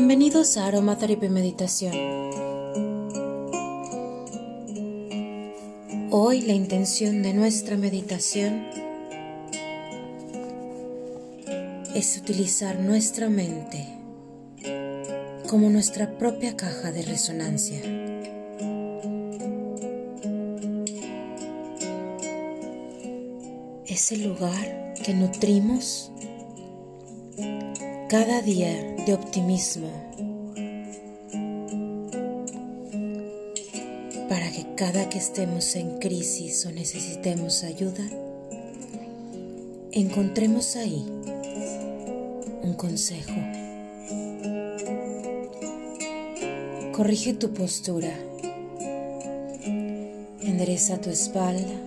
Bienvenidos a Aromaterapia Meditación. Hoy la intención de nuestra meditación es utilizar nuestra mente como nuestra propia caja de resonancia. Es el lugar que nutrimos cada día de optimismo para que cada que estemos en crisis o necesitemos ayuda, encontremos ahí un consejo. Corrige tu postura, endereza tu espalda,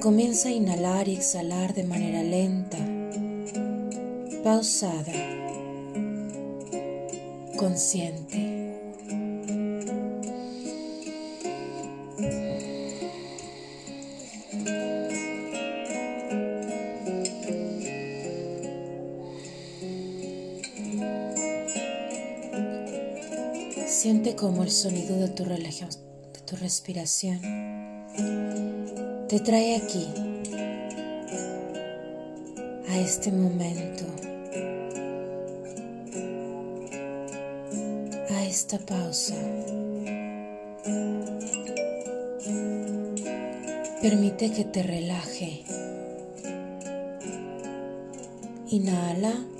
comienza a inhalar y exhalar de manera lenta pausada, consciente. Siente como el sonido de tu, de tu respiración te trae aquí, a este momento. Esta pausa. Permite que te relaje. Inhala.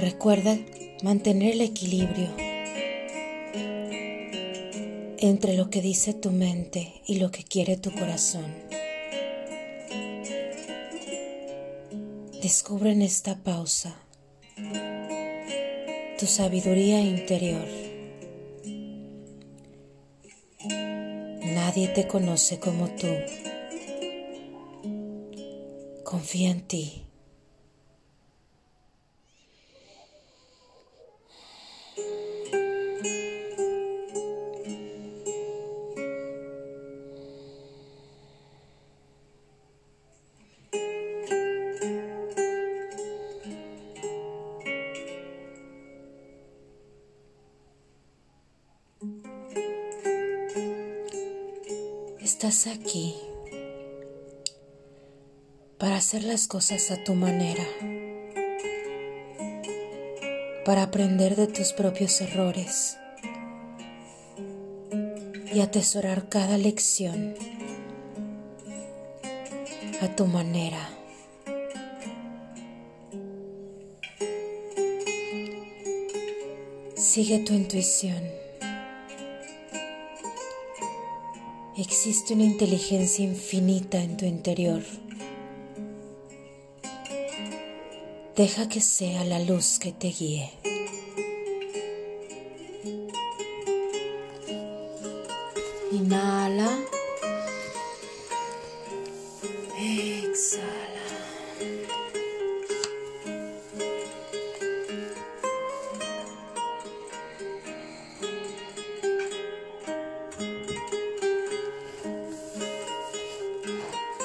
Recuerda mantener el equilibrio entre lo que dice tu mente y lo que quiere tu corazón. Descubre en esta pausa tu sabiduría interior. Nadie te conoce como tú. Confía en ti. Estás aquí para hacer las cosas a tu manera, para aprender de tus propios errores y atesorar cada lección a tu manera. Sigue tu intuición. Existe una inteligencia infinita en tu interior. Deja que sea la luz que te guíe. Inhala.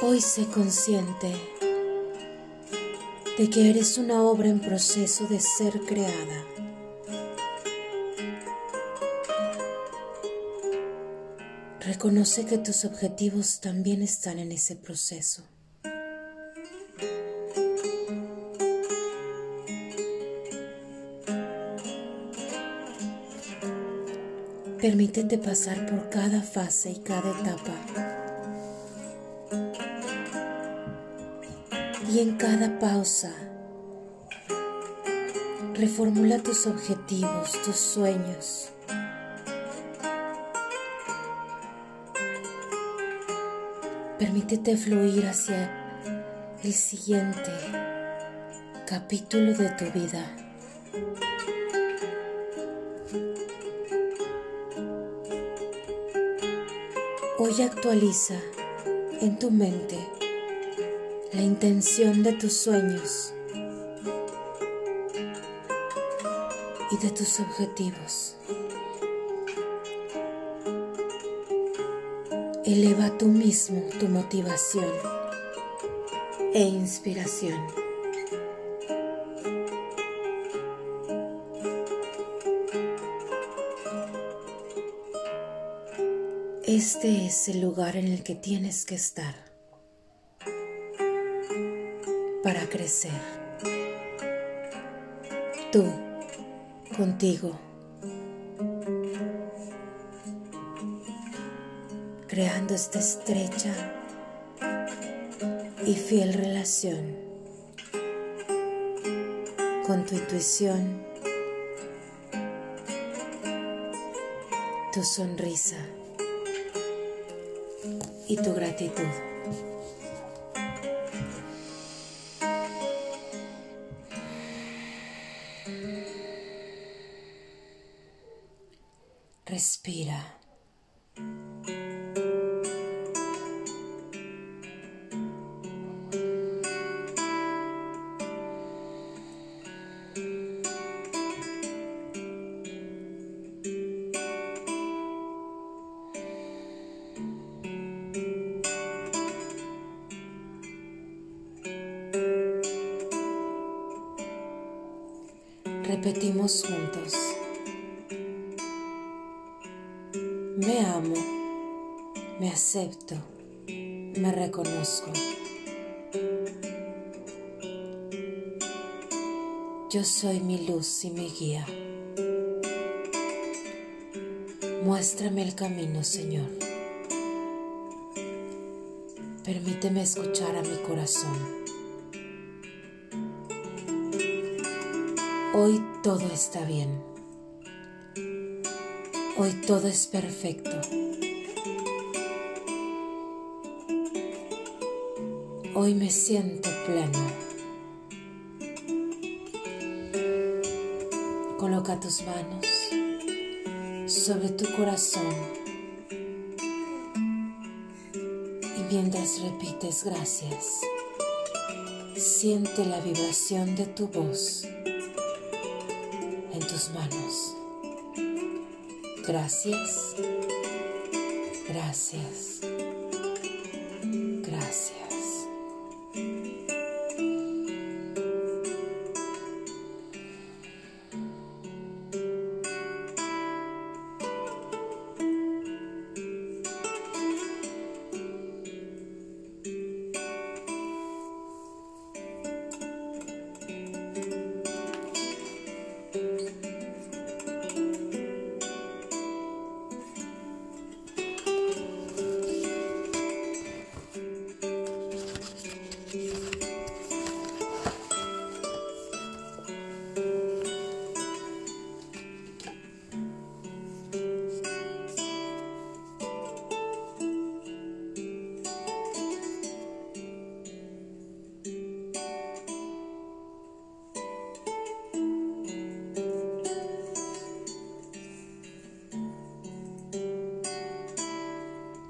Hoy sé consciente de que eres una obra en proceso de ser creada. Reconoce que tus objetivos también están en ese proceso. Permítete pasar por cada fase y cada etapa y en cada pausa reformula tus objetivos, tus sueños. Permítete fluir hacia el siguiente capítulo de tu vida. Hoy actualiza en tu mente la intención de tus sueños y de tus objetivos. Eleva tú mismo tu motivación e inspiración. Este es el lugar en el que tienes que estar para crecer. Tú, contigo, creando esta estrecha y fiel relación con tu intuición, tu sonrisa y tu gratitud. Repetimos juntos. Me amo, me acepto, me reconozco. Yo soy mi luz y mi guía. Muéstrame el camino, Señor. Permíteme escuchar a mi corazón. Hoy todo está bien. Hoy todo es perfecto. Hoy me siento pleno. Coloca tus manos sobre tu corazón y mientras repites gracias, siente la vibración de tu voz manos. Gracias, gracias,